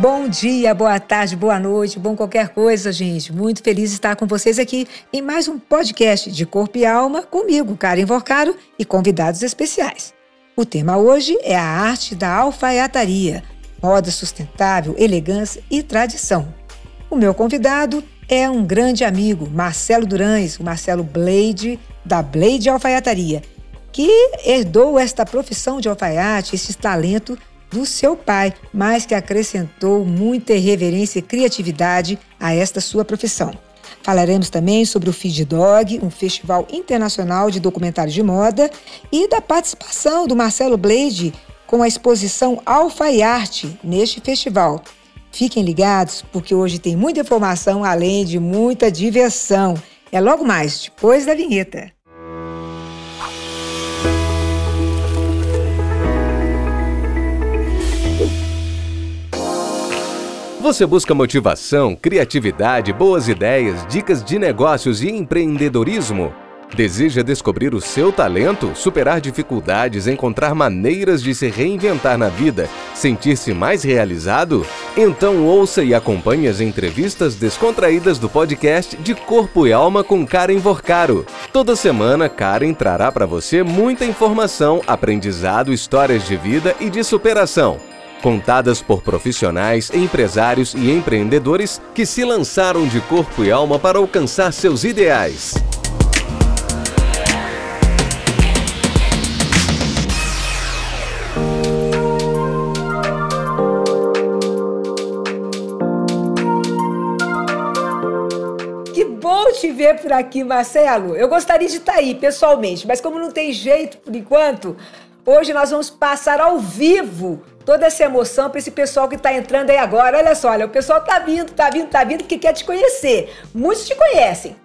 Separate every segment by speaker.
Speaker 1: Bom dia, boa tarde, boa noite, bom qualquer coisa, gente. Muito feliz de estar com vocês aqui em mais um podcast de Corpo e Alma comigo, Karen Vorcaro, e convidados especiais. O tema hoje é a arte da alfaiataria, moda sustentável, elegância e tradição. O meu convidado é um grande amigo, Marcelo Durães, o Marcelo Blade, da Blade Alfaiataria, que herdou esta profissão de alfaiate, esse talento do seu pai, mas que acrescentou muita reverência e criatividade a esta sua profissão. Falaremos também sobre o Feed Dog, um festival internacional de documentários de moda, e da participação do Marcelo Blade com a exposição Alfa e Arte neste festival. Fiquem ligados, porque hoje tem muita informação além de muita diversão. É logo mais, depois da vinheta.
Speaker 2: Você busca motivação, criatividade, boas ideias, dicas de negócios e empreendedorismo? Deseja descobrir o seu talento, superar dificuldades, encontrar maneiras de se reinventar na vida, sentir-se mais realizado? Então ouça e acompanhe as entrevistas descontraídas do podcast de Corpo e Alma com Karen Vorcaro. Toda semana, Karen trará para você muita informação, aprendizado, histórias de vida e de superação contadas por profissionais, empresários e empreendedores que se lançaram de corpo e alma para alcançar seus ideais.
Speaker 1: Que bom te ver por aqui, Marcelo. Eu gostaria de estar aí pessoalmente, mas como não tem jeito por enquanto, hoje nós vamos passar ao vivo toda essa emoção para esse pessoal que está entrando aí agora. Olha só, olha, o pessoal tá vindo, tá vindo, tá vindo porque quer te conhecer. Muitos te conhecem,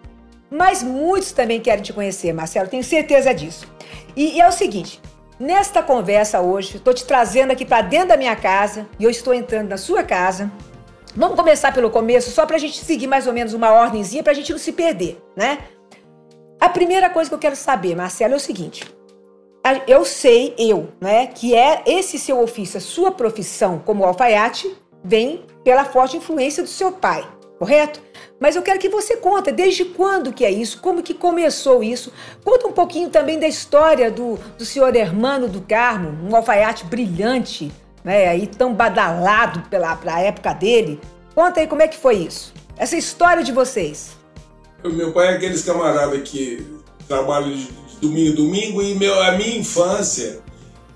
Speaker 1: mas muitos também querem te conhecer, Marcelo, tenho certeza disso. E, e é o seguinte, nesta conversa hoje, estou te trazendo aqui para dentro da minha casa e eu estou entrando na sua casa. Vamos começar pelo começo, só para a gente seguir mais ou menos uma ordemzinha, para a gente não se perder, né? A primeira coisa que eu quero saber, Marcelo, é o seguinte: eu sei, eu, né, que é esse seu ofício, a sua profissão como alfaiate, vem pela forte influência do seu pai, correto? Mas eu quero que você conte desde quando que é isso, como que começou isso. Conta um pouquinho também da história do, do senhor Hermano do Carmo, um alfaiate brilhante, né, aí tão badalado pela, pela época dele. Conta aí como é que foi isso, essa história de vocês.
Speaker 3: Meu pai é aqueles camaradas que trabalham de domingo domingo, e meu, a minha infância,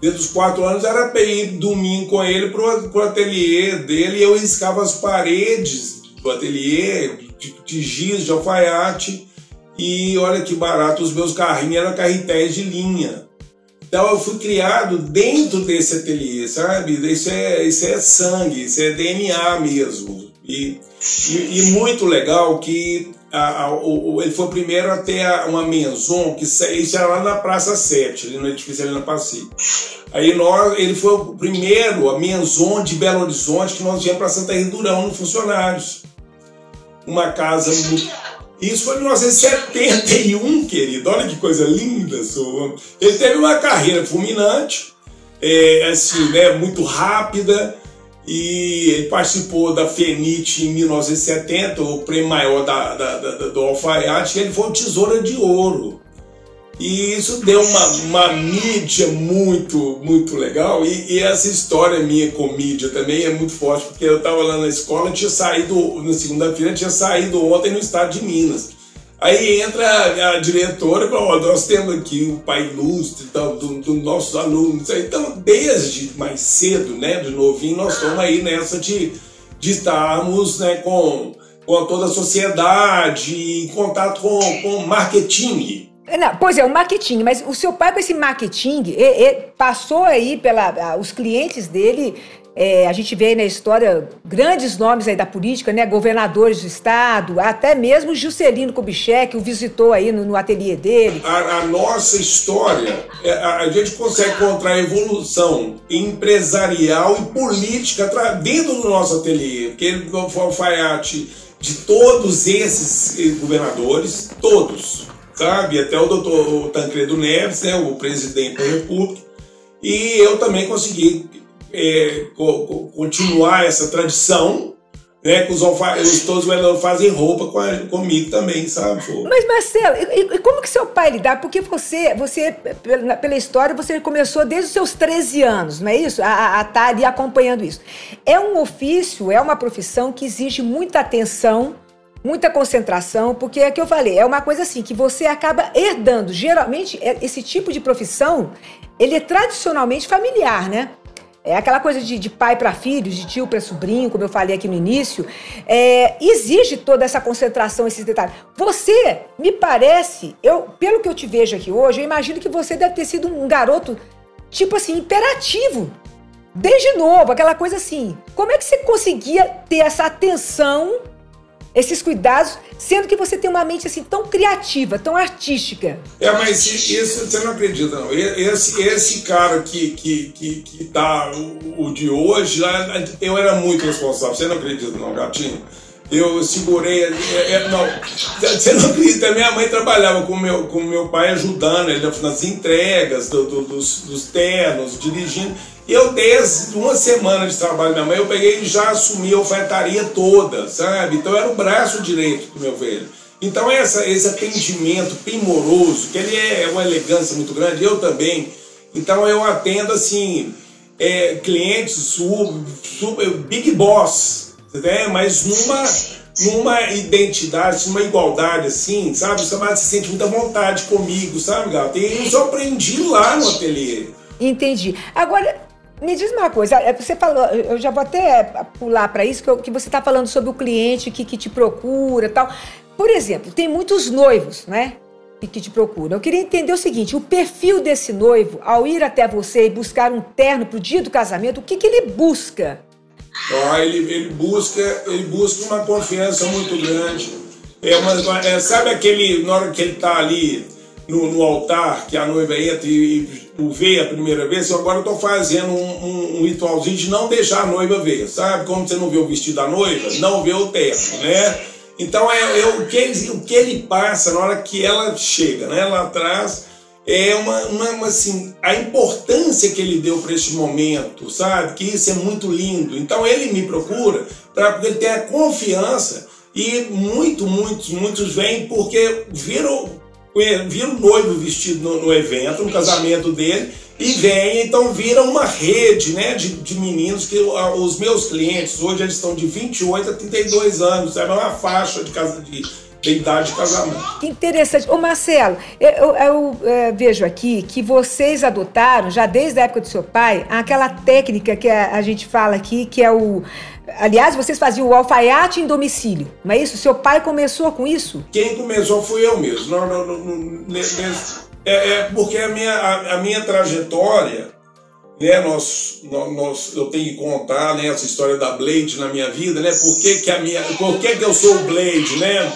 Speaker 3: desde os quatro anos, era para ir domingo com ele pro, pro ateliê dele, e eu riscava as paredes do ateliê, de, de giz, de alfaiate, e olha que barato, os meus carrinhos eram carretéis de linha. Então eu fui criado dentro desse ateliê, sabe? Isso é, isso é sangue, isso é DNA mesmo. E, e, e muito legal que a, a, o, ele foi o primeiro a ter uma maison, que isso era lá na Praça 7, ali no edifício ali na Passi. Aí nós, ele foi o primeiro, a maison de Belo Horizonte, que nós viemos para Santa Rita Durão, no Funcionários. Uma casa muito... Isso foi em 1971, querido. Olha que coisa linda. Sua. Ele teve uma carreira fulminante, é, assim, né, muito rápida e ele participou da FENIT em 1970, o prêmio maior da, da, da, do alfaiate, ele foi o Tesoura de Ouro. E isso deu uma, uma mídia muito, muito legal. E, e, essa história minha com mídia também é muito forte, porque eu estava lá na escola, tinha saído, na segunda-feira, tinha saído ontem no estado de Minas. Aí entra a diretora e fala, nós temos aqui o pai ilustre então, dos do nossos alunos. Então, desde mais cedo, né, de novinho, nós estamos aí nessa de, de estarmos né, com, com toda a sociedade, em contato com, com marketing.
Speaker 1: Não, pois é, o marketing, mas o seu pai com esse marketing ele, ele passou aí pela os clientes dele é, a gente vê na história grandes nomes aí da política, né? Governadores do estado, até mesmo Juscelino Kubitschek o visitou aí no, no ateliê dele.
Speaker 3: A, a nossa história, é, a, a, gente consegue encontrar evolução empresarial e política dentro do nosso ateliê, porque ele foi alfaiate de todos esses eh, governadores, todos, sabe? Até o doutor Tancredo Neves, né, o presidente da República, e eu também consegui é, co co continuar essa tradição né? Que os, os todos os fazem roupa com a, comigo também, sabe? Pô.
Speaker 1: Mas Marcelo, e, e, como que seu pai lidar? Porque você, você pela, pela, história, você começou desde os seus 13 anos, não é isso? A estar tá ali acompanhando isso. É um ofício, é uma profissão que exige muita atenção, muita concentração, porque é que eu falei, é uma coisa assim que você acaba herdando. Geralmente, é, esse tipo de profissão, ele é tradicionalmente familiar, né? É aquela coisa de, de pai para filho, de tio para sobrinho, como eu falei aqui no início. É, exige toda essa concentração, esses detalhes. Você, me parece, eu, pelo que eu te vejo aqui hoje, eu imagino que você deve ter sido um garoto, tipo assim, imperativo. Desde novo, aquela coisa assim. Como é que você conseguia ter essa atenção esses cuidados, sendo que você tem uma mente assim tão criativa, tão artística.
Speaker 3: É, mas isso você não acredita, não. Esse, esse cara que, que, que, que tá o, o de hoje, eu era muito responsável. Você não acredita, não, gatinho? Eu segurei. É, é, não, você não acredita, minha mãe trabalhava com meu, com meu pai ajudando ele nas entregas do, do, dos, dos ternos, dirigindo. Eu, desde uma semana de trabalho da minha mãe, eu peguei e já assumi a ofertaria toda, sabe? Então era o braço direito do meu velho. Então essa, esse atendimento primoroso, que ele é uma elegância muito grande, eu também. Então eu atendo assim, é, clientes super, super, big boss, né? mas numa, numa identidade, numa igualdade assim, sabe? Você se sente muita vontade comigo, sabe, gato? E eu aprendi lá no ateliê.
Speaker 1: Entendi. Agora, me diz uma coisa, é, você falou, eu já vou até pular para isso, que, que você está falando sobre o cliente que, que te procura tal. Por exemplo, tem muitos noivos, né? Que te procuram. Eu queria entender o seguinte: o perfil desse noivo, ao ir até você e buscar um terno para o dia do casamento, o que, que ele busca?
Speaker 3: Ah, ele, ele busca ele busca uma confiança muito grande. É uma, é, sabe aquele, na hora que ele está ali no, no, altar, que a noiva entra e, e vê a primeira vez, eu agora estou fazendo um, um, um, ritualzinho de não deixar a noiva ver, sabe? Como você não vê o vestido da noiva, não vê o terno, né? Então é, é o, que ele, o que ele passa na hora que ela chega, né? Lá atrás é uma, uma, uma assim, a importância que ele deu para este momento, sabe? Que isso é muito lindo. Então ele me procura para ele ter a confiança e muito, muitos, muitos vêm porque viram vira o noivo vestido no, no, evento, no casamento dele, e vem, então vira uma rede né, de, de meninos que os meus clientes hoje eles estão de 28 a 32 anos? É uma faixa de, casa, de, de idade de casamento.
Speaker 1: Que interessante. Ô Marcelo, eu, eu, eu é, vejo aqui que vocês adotaram, já desde a época do seu pai, aquela técnica que a, a gente fala aqui, que é o Aliás, vocês faziam o alfaiate em domicílio, não é isso? Seu pai começou com isso?
Speaker 3: Quem começou fui eu mesmo. Não, não, não, é, é, porque a minha, a, a minha trajetória, né, nós, nós, eu tenho que contar né, essa história da Blade na minha vida, né? Por que, que, a minha, por que, que eu sou o Blade, né?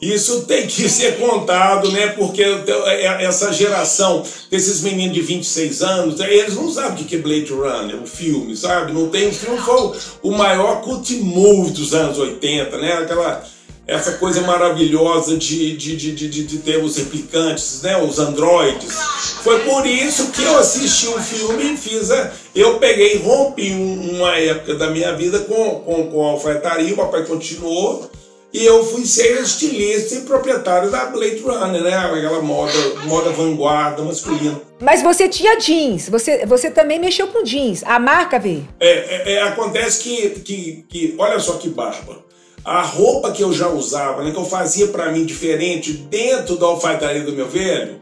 Speaker 3: Isso tem que ser contado, né? Porque é, é, essa geração desses meninos de 26 anos, eles não sabem o que é Blade Runner, o filme, sabe? Não tem. O filme foi o maior cult move dos anos 80, né? Aquela. Essa coisa maravilhosa de, de, de, de, de ter os replicantes, né? os androides. Foi por isso que eu assisti o filme e fiz a. Eu peguei, rompi uma época da minha vida com, com, com a alfaiataria, o papai continuou e eu fui ser estilista e proprietário da Blade Runner, né? Aquela moda, moda vanguarda masculina.
Speaker 1: Mas você tinha jeans, você, você também mexeu com jeans. A marca veio?
Speaker 3: É, é, é, acontece que, que, que, olha só que barba. A roupa que eu já usava, né, que eu fazia para mim diferente dentro da alfaiataria do meu velho,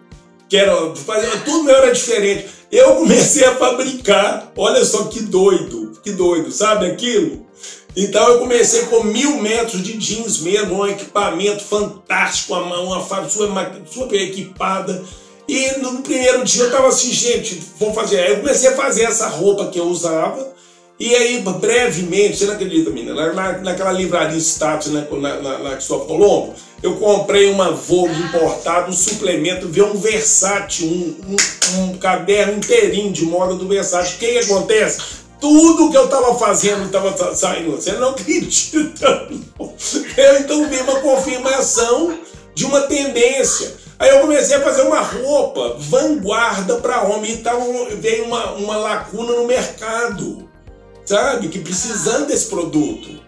Speaker 3: que era, tudo meu era diferente. Eu comecei a fabricar, olha só que doido, que doido, sabe aquilo? Então eu comecei com mil metros de jeans mesmo, um equipamento fantástico, uma, uma super, super equipada. E no primeiro dia eu tava assim, gente, vou fazer. Aí eu comecei a fazer essa roupa que eu usava. E aí, brevemente, você não acredita, menina, na, naquela livraria status né, na, na, na Cristóvão Colombo, eu comprei uma Vogue importada, um suplemento, veio um Versace, um, um, um caderno inteirinho de moda do Versace. O que, que acontece? Tudo que eu estava fazendo estava saindo. Você não acredita? Eu então vi uma confirmação de uma tendência. Aí eu comecei a fazer uma roupa vanguarda para homem. Então veio uma, uma lacuna no mercado. sabe? Que precisando desse produto,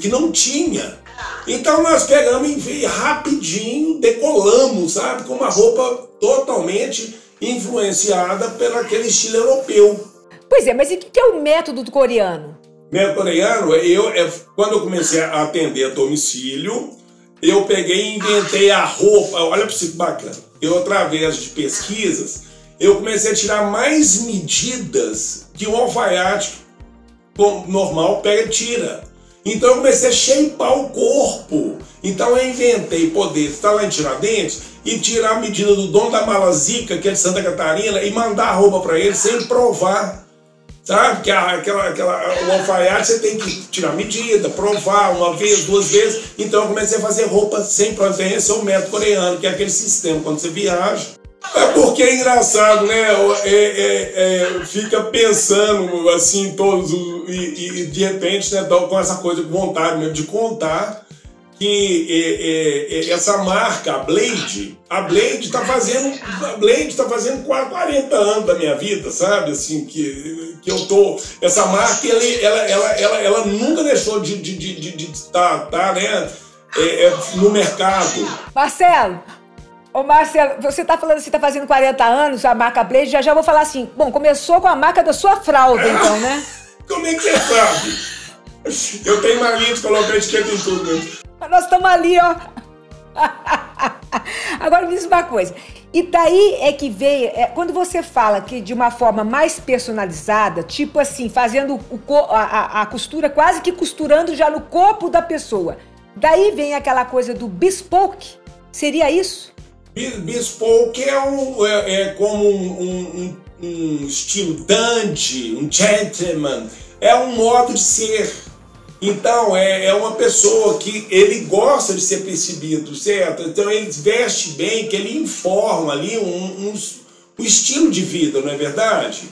Speaker 3: que não tinha. Então nós pegamos e rapidinho decolamos, sabe? Com uma roupa totalmente influenciada pelo aquele estilo europeu.
Speaker 1: Pois é, mas e o que é o método do coreano?
Speaker 3: Método coreano, eu, quando eu comecei a atender a domicílio, eu peguei e inventei a roupa. Olha para que bacana. Eu, através de pesquisas, eu comecei a tirar mais medidas que um alfaiate normal pega e tira. Então eu comecei a shapear o corpo. Então eu inventei poder estar lá em Tiradentes e tirar a medida do dono da mala zica, que é de Santa Catarina, e mandar a roupa para ele sem provar. Sabe? Que aquela, aquela, o alfaiate você tem que tirar medida, provar uma vez, duas vezes. Então eu comecei a fazer roupa sem é o método coreano, que é aquele sistema. Quando você viaja, é porque é engraçado, né? É, é, é, fica pensando assim, todos, e, e, de repente, né, com essa coisa, com vontade mesmo de contar que é, é, é, essa marca, a Blade, a Blade está fazendo, a Blade está fazendo quase 40 anos da minha vida, sabe? Assim, que, que eu tô. Essa marca, ela, ela, ela, ela, ela nunca deixou de estar, de, de, de, de tá, tá, né? no mercado.
Speaker 1: Marcelo, Ô, Marcelo, você está falando que você está fazendo 40 anos, a marca Blaze, já já vou falar assim. Bom, começou com a marca da sua fralda, então, né?
Speaker 3: Como é que você sabe? Eu tenho mania de colocar etiqueta em tudo. Né?
Speaker 1: Nós estamos ali, ó. Agora me diz uma coisa. E daí é que veio, é, quando você fala que de uma forma mais personalizada, tipo assim, fazendo o, a, a, costura, quase que costurando já no corpo da pessoa. Daí vem aquela coisa do bespoke. Seria isso?
Speaker 3: Bespoke é, um, é, é como um, um, um, estilo dandy, um gentleman. É um modo de ser. Então, é, é uma pessoa que ele gosta de ser percebido, certo? Então, ele veste bem, que ele informa ali um, um, um estilo de vida, não é verdade?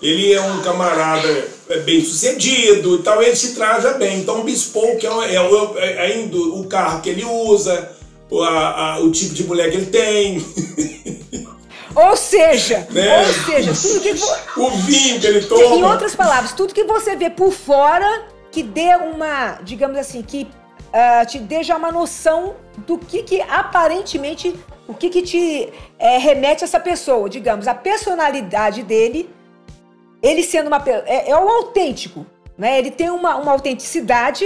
Speaker 3: Ele é um camarada é, bem sucedido, então ele se traja bem. Então, o bespoke é, é, é, é ainda o carro que ele usa, a, a, o tipo de mulher que ele tem.
Speaker 1: Ou seja, né? ou seja, tudo que
Speaker 3: o vinho que ele toma.
Speaker 1: Em outras palavras, tudo que você vê por fora que dê uma, digamos assim, que uh, te dê já uma noção do que, que aparentemente, o que, que te é, remete a essa pessoa, digamos, a personalidade dele, ele sendo uma é, é o autêntico, né? Ele tem uma, uma autenticidade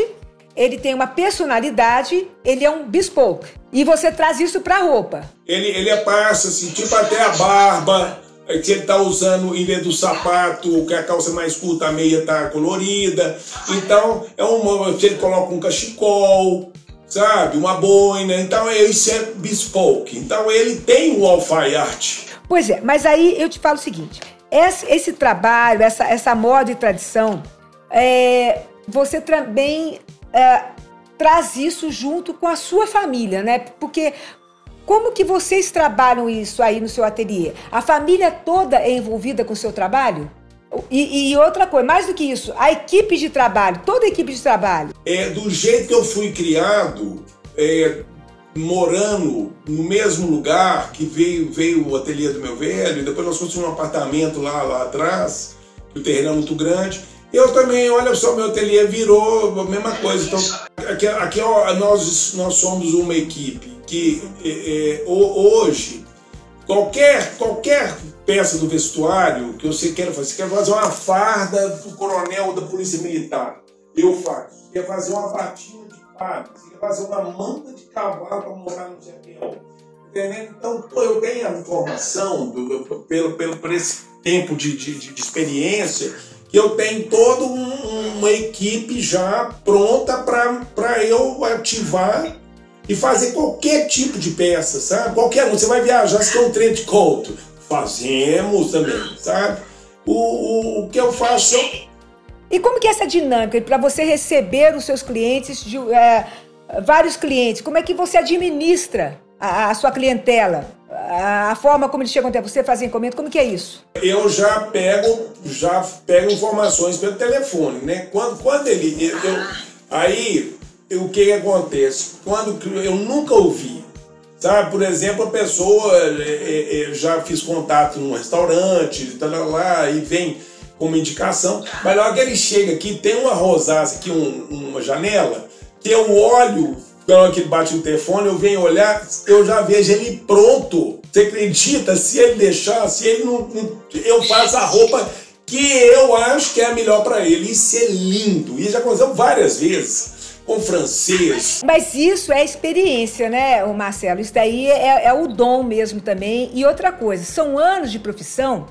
Speaker 1: ele tem uma personalidade, ele é um bespoke. E você traz isso pra roupa.
Speaker 3: Ele, ele é passa, assim, tipo até a barba, que ele tá usando, em vez do sapato, que a calça mais curta, a meia tá colorida. Então, é uma, ele coloca um cachecol, sabe? Uma boina. Então, isso é bespoke. Então, ele tem o alfaiate.
Speaker 1: Pois é, mas aí eu te falo o seguinte: esse, esse trabalho, essa, essa moda e tradição, é, você também é, traz isso junto com a sua família, né? Porque como que vocês trabalham isso aí no seu ateliê? A família toda é envolvida com o seu trabalho? E, e, outra coisa, mais do que isso, a equipe de trabalho, toda a equipe de trabalho.
Speaker 3: É, do jeito que eu fui criado, é, morando no mesmo lugar que veio, veio o ateliê do meu velho, depois nós fomos um apartamento lá, lá atrás, o terreno é muito grande. Eu também, olha só, meu ateliê virou a mesma coisa. Então, aqui, aqui nós, nós somos uma equipe que é, é, hoje, qualquer, qualquer peça do vestuário que você queira fazer, você quer fazer uma farda do coronel da Polícia Militar, eu faço. Você quer fazer uma batina de padre, você quer fazer uma manta de cavalo para morar no chapéu. Então, eu tenho a informação, do, pelo, pelo, por esse tempo de, de, de experiência, que eu tenho toda um, uma equipe já pronta para eu ativar e fazer qualquer tipo de peça, sabe? Qualquer um. Você vai viajar, você quer um trem de couto. Fazemos também, sabe? O, o, o que eu faço.
Speaker 1: E como que é essa dinâmica para você receber os seus clientes, de, é, vários clientes? Como é que você administra a, a sua clientela? a forma como eles chegam até você, fazer encomenda, como que é isso?
Speaker 3: Eu já pego, já pego informações pelo telefone, né? Quando, quando ele. Eu, aí, o que, que acontece? Quando eu nunca ouvi. Sabe, por exemplo, a pessoa é, é, já fiz contato num restaurante, tá lá, e vem como indicação. Mas na hora que ele chega aqui, tem uma rosácea aqui, um, uma janela, que eu olho, na hora que ele bate no telefone, eu venho olhar, eu já vejo ele pronto. Você acredita? Se ele deixar, se ele não. não eu faço a roupa que eu acho que é a melhor para ele. Isso é lindo. E já aconteceu várias vezes com francês.
Speaker 1: Mas isso é experiência, né, Marcelo? Isso daí é, é, o dom mesmo também. E outra coisa, são anos de profissão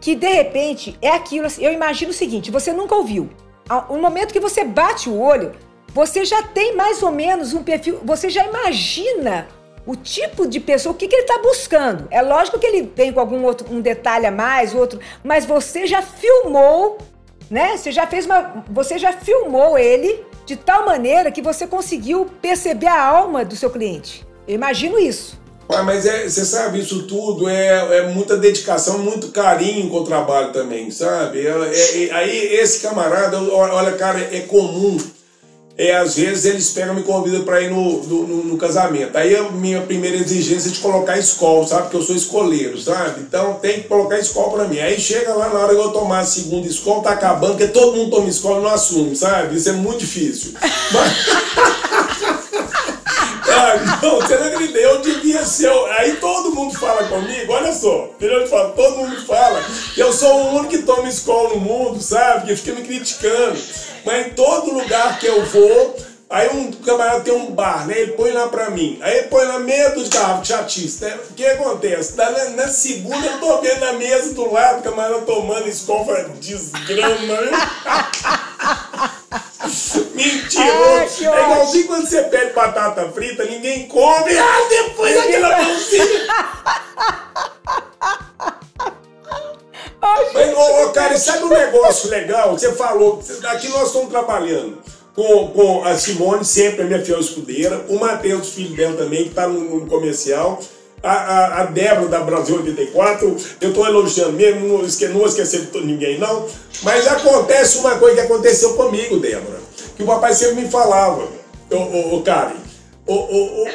Speaker 1: que de repente é aquilo. Assim, eu imagino o seguinte: você nunca ouviu. No momento que você bate o olho, você já tem mais ou menos um perfil, você já imagina o tipo de pessoa, o que, que ele está buscando. É lógico que ele vem com algum outro um detalhe a mais, outro, mas você já filmou, né? Você já fez uma, você já filmou ele de tal maneira que você conseguiu perceber a alma do seu cliente. Eu imagino isso.
Speaker 3: Ah, mas é, você sabe, isso tudo é, é muita dedicação, muito carinho com o trabalho também, sabe? É, é, aí esse camarada, olha, cara, é comum é, às vezes eles pegam me convidam para ir no, no, no, casamento. Aí a minha primeira exigência é de colocar escola, sabe? Porque eu sou escoleiro, sabe? Então tem que colocar escola para mim. Aí chega lá na hora que eu tomar a segunda escola, tá acabando, porque todo mundo toma escola e não assume, sabe? Isso é muito difícil. Mas... Não, você não acredita, eu devia ser. Aí todo mundo fala comigo, olha só? Fala, todo mundo fala eu sou o único que toma escola no mundo, sabe? Que fica me criticando. Mas em todo lugar que eu vou, aí um camarada tem um bar, né? Ele põe lá pra mim. Aí ele põe na mesa do carro, chatice, né? O que acontece? Na, na, segunda eu tô vendo na mesa do lado, o camarada tomando escola, desgrama, né? Mentiroso! é igualzinho quando você pede batata frita, ninguém come, ah, depois aquela mãozinha. Mas, ô, ô, cara, sabe um negócio legal? Você falou, aqui nós estamos trabalhando com, com a Simone, sempre a minha fiel escudeira, o Matheus, filho dela também, que está no, no, comercial, a, a, a Débora da Brasil 84, eu estou elogiando mesmo, não, esque, não de ninguém não, mas acontece uma coisa que aconteceu comigo, Débora, que o papai sempre me falava, o, o, o Karen, o, o, o,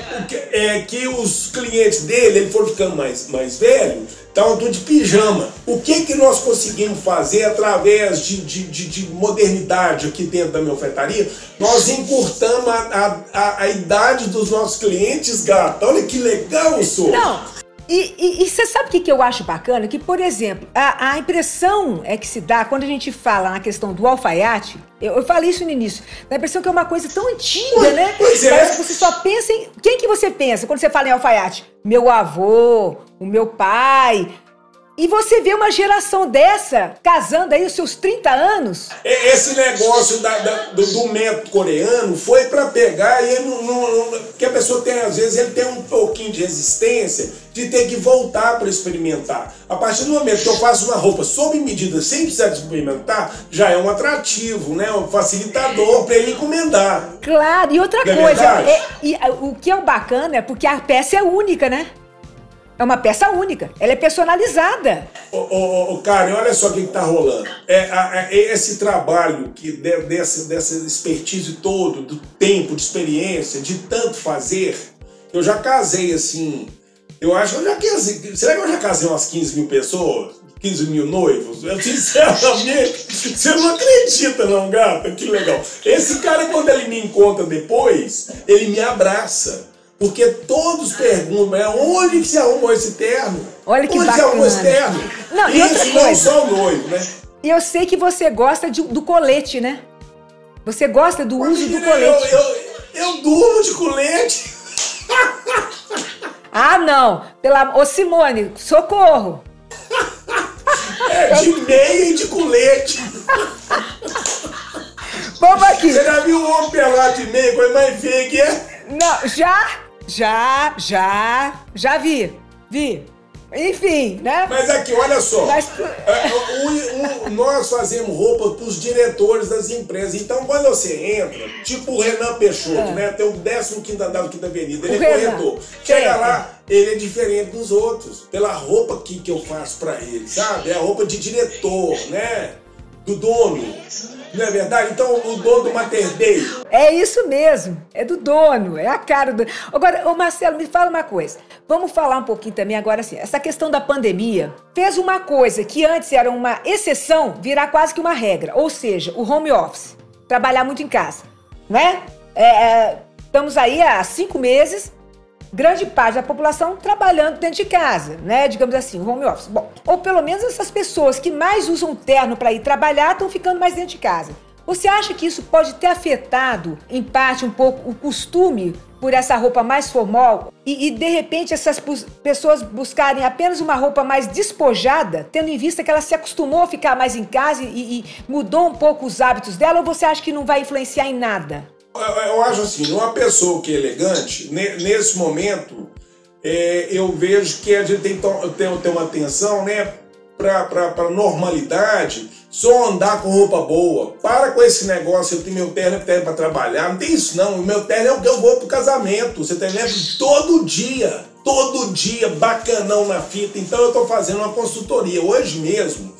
Speaker 3: é que os clientes dele, ele foram ficando mais, mais velho, estavam tudo de pijama. O que, que nós conseguimos fazer através de, de, de, de modernidade aqui dentro da minha ofertaria? Nós encurtamos a, a, a, idade dos nossos clientes, gata. Olha que legal, isso.
Speaker 1: Não, e, você sabe o que, que eu acho bacana? Que, por exemplo, a, a, impressão é que se dá quando a gente fala na questão do alfaiate, eu, eu falei isso no início, dá a impressão que é uma coisa tão antiga, né?
Speaker 3: Pois é.
Speaker 1: Parece que você só pensa em. Quem que você pensa quando você fala em alfaiate? Meu avô, o meu pai, e você vê uma geração dessa casando aí os seus 30 anos.
Speaker 3: Esse negócio da, da, do, do, método coreano foi para pegar e não, não, não, que a pessoa tem, às vezes, ele tem um pouquinho de resistência de ter que voltar para experimentar. A partir do momento que eu faço uma roupa sob medida sem precisar experimentar, já é um atrativo, né? Um facilitador para ele encomendar.
Speaker 1: Claro, e outra é coisa, é, e, o que é bacana é porque a peça é única, né? É uma peça única, ela é personalizada.
Speaker 3: Ô, ô, ô Karen, olha só o que está rolando. É, a, esse trabalho que de, dessa, dessa expertise todo, do tempo, de experiência, de tanto fazer, eu já casei assim. Eu acho que eu já casei. Será que eu já casei umas 15 mil pessoas? 15 mil noivos? Eu, sinceramente, você não acredita, não, gata? Que legal. Esse cara, quando ele me encontra depois, ele me abraça. Porque todos perguntam, é onde que você arrumou esse terno?
Speaker 1: Olha que
Speaker 3: onde
Speaker 1: bacana.
Speaker 3: você arrumou esse terno?
Speaker 1: Não,
Speaker 3: Isso não só o noivo, né?
Speaker 1: E eu sei que você gosta de, do colete, né? Você gosta do uso do colete.
Speaker 3: Eu, eu, eu durmo de colete.
Speaker 1: ah, não. Pela... Ô, Simone, socorro.
Speaker 3: É, de meia e de colete.
Speaker 1: Vamos aqui.
Speaker 3: Você já viu o homem pelado de meia, coisa mais feia que é?
Speaker 1: Não, já? Já, já, já vi, vi. Enfim, né?
Speaker 3: Mas aqui, olha só. Mas... É, nós fazemos roupa para os diretores das empresas. Então, quando você entra, tipo o Renan Peixoto, é. né? Tem o 15 andar aqui da avenida, ele o é Renan. corretor. Chega é. lá, ele é diferente dos outros. Pela roupa que, que eu faço para ele, sabe? É a roupa de diretor, né? Do dono. Não é verdade? Então, o dono do Mater Dei.
Speaker 1: É isso mesmo, é do dono, é a cara do. Agora, ô Marcelo, me fala uma coisa. Vamos falar um pouquinho também agora assim. Essa questão da pandemia fez uma coisa que antes era uma exceção virar quase que uma regra, ou seja, o home office, trabalhar muito em casa, né? É, é, estamos aí há cinco meses grande parte da população trabalhando dentro de casa, né? Digamos assim, home office. Bom, ou pelo menos essas pessoas que mais usam terno para ir trabalhar estão ficando mais dentro de casa. Você acha que isso pode ter afetado, em parte, um pouco o costume por essa roupa mais formal e, e, de repente essas pessoas buscarem apenas uma roupa mais despojada, tendo em vista que ela se acostumou a ficar mais em casa e, e mudou um pouco os hábitos dela, ou você acha que não vai influenciar em nada?
Speaker 3: Eu acho assim, uma pessoa que é elegante, nesse momento, é, eu vejo que a gente tem que ter, uma atenção né, para normalidade, só andar com roupa boa. Para com esse negócio, eu tenho meu terno, para trabalhar. Não tem isso não, meu terno é o que eu vou pro casamento. Você tem lembra? Todo dia, todo dia, bacanão na fita. Então eu estou fazendo uma consultoria. Hoje mesmo,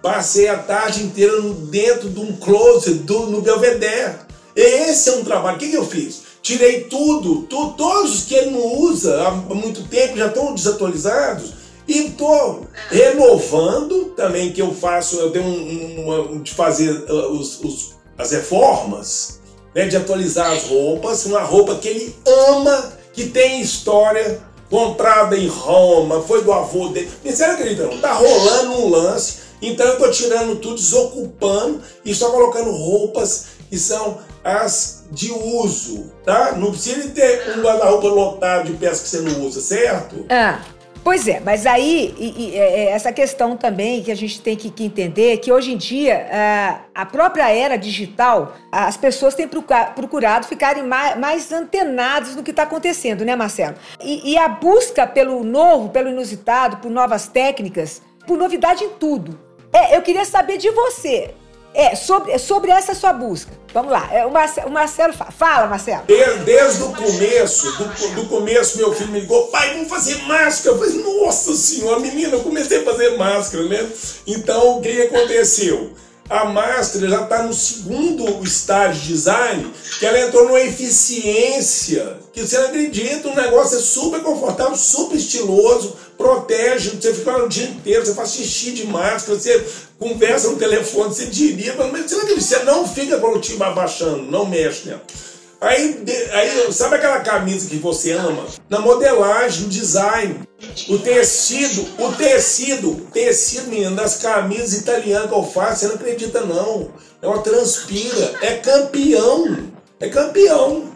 Speaker 3: passei a tarde inteira dentro de um closet do, no Belvedere esse é um trabalho. O que, eu fiz? Tirei tudo, tu, todos os que ele não usa há muito tempo já estão desatualizados e estou renovando também que eu faço, eu tenho um, um, de fazer uh, os, os, as reformas, né, de atualizar as roupas, uma roupa que ele ama, que tem história, comprada em Roma, foi do avô dele. Você acredita? Não tá rolando um lance, então eu estou tirando tudo, desocupando e só colocando roupas que são as de uso, tá? Não precisa ter um guarda-roupa lotado de peças que você não usa, certo?
Speaker 1: Ah. Pois é, mas aí e, e, é, é essa questão também que a gente tem que, que entender que hoje em dia a, a própria era digital, as pessoas têm procurado ficarem mais, mais antenadas no que está acontecendo, né, Marcelo? E, e a busca pelo novo, pelo inusitado, por novas técnicas, por novidade em tudo. É, eu queria saber de você. É, sobre, é sobre essa sua busca. Vamos lá, é, o, Marcelo, o Marcelo fala. Fala, Marcelo.
Speaker 3: Desde, desde o começo, do, do, começo, meu filho me ligou, pai, vamos fazer máscara. Eu falei, nossa senhora, menina, eu comecei a fazer máscara, né? Então, o que aconteceu? A máscara já está no segundo estágio de design, que ela entrou numa eficiência, que você não acredita, o negócio é super confortável, super estiloso, protege, você fica o dia inteiro, você faz xixi de máscara, você conversa no telefone, você diria, mas não, acredita, você não fica com o time abaixando, não mexe nela. Né? Aí, aí, sabe aquela camisa que você ama? Na modelagem, no design. O tecido, o tecido, tecido, menino, das camisas italianas que eu faço, você não acredita não. Ela transpira, é campeão. É campeão.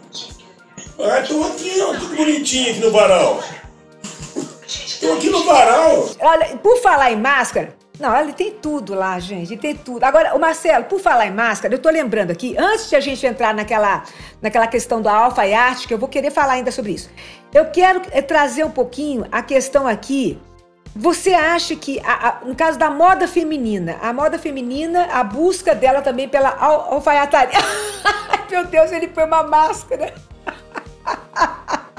Speaker 3: Ah, tô aqui, ó, tudo bonitinho aqui no varal. Tô aqui no varal.
Speaker 1: Olha, por falar em máscara, não, ele tem tudo lá, gente, tem tudo. Agora, o Marcelo, por falar em máscara, eu tô lembrando aqui, antes de a gente entrar naquela, naquela questão da alfa e arte, que eu vou querer falar ainda sobre isso. Eu quero eh, trazer um pouquinho a questão aqui. Você acha que, a, a, no caso da moda feminina, a moda feminina, a busca dela também pela alfaiataria. Meu Deus, ele foi uma máscara.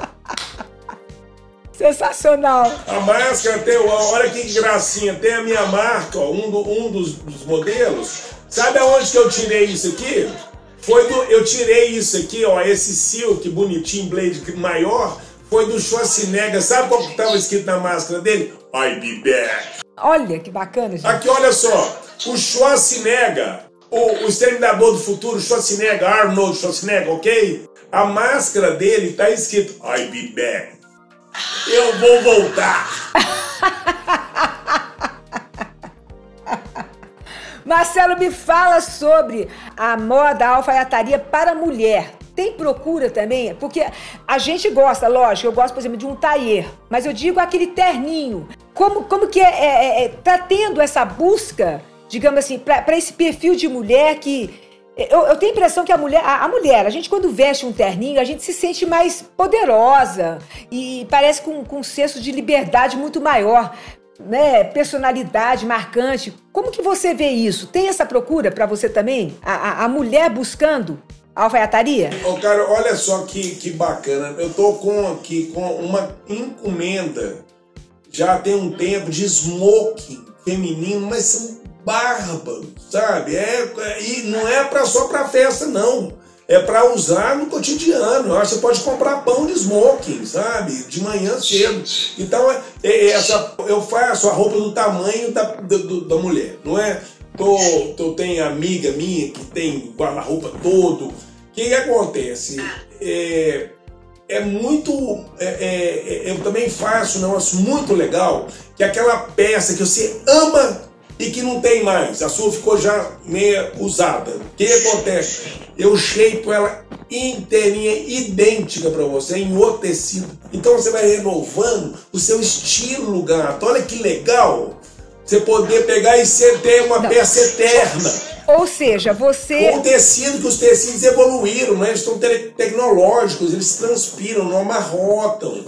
Speaker 1: Sensacional.
Speaker 3: A máscara tem, olha que gracinha, tem a minha marca, ó, um, do, um dos, dos, modelos. Sabe aonde que eu tirei isso aqui? Foi do, eu tirei isso aqui, ó, esse silk bonitinho, blade maior, foi do Schwarzenegger. Sabe qual que estava escrito na máscara dele? I'll be back.
Speaker 1: Olha que bacana, gente.
Speaker 3: Aqui, olha só, o Schwarzenegger, o, o Exterminador do Futuro, Schwarzenegger, Arnold Schwarzenegger, ok? A máscara dele tá escrito I'll be back. Eu vou voltar.
Speaker 1: Marcelo, me fala sobre a moda, alfaiataria para mulher. Tem procura também? Porque a gente gosta, lógico, eu gosto, por exemplo, de um taier, mas eu digo aquele terninho. Como, como que é, é, é, é tá tendo essa busca, digamos assim, para esse perfil de mulher que eu, eu, tenho a impressão que a mulher, a, a, mulher, a gente quando veste um terninho, a gente se sente mais poderosa e parece com, com um senso de liberdade muito maior, né? Personalidade marcante. Como que você vê isso? Tem essa procura para você também? A, a, a, mulher buscando a alfaiataria?
Speaker 3: Ô, cara, olha só que, que bacana. Eu tô com aqui com uma encomenda já tem um tempo de smoking feminino, mas são bárbaro, sabe? É, é e não é pra, só para festa, não. É para usar no cotidiano. Você pode comprar pão de smoking, sabe? De manhã cedo. Então, é, é essa, eu faço a roupa do tamanho da, do, da mulher, não é? Tô, tô, tem amiga minha que tem guarda-roupa todo. O que, que acontece? É, é muito. É, é, é, eu também faço um negócio muito legal, que é aquela peça que você ama e que não tem mais. A sua ficou já meia usada. O que acontece? Eu shape ela inteirinha, idêntica para você, em outro tecido. Então você vai renovando o seu estilo, gato. Olha que legal! Você poder pegar e você ter uma não. peça eterna.
Speaker 1: Ou seja, você.
Speaker 3: Com o tecido, que os tecidos evoluíram, né? eles estão te tecnológicos, eles transpiram, não amarrotam,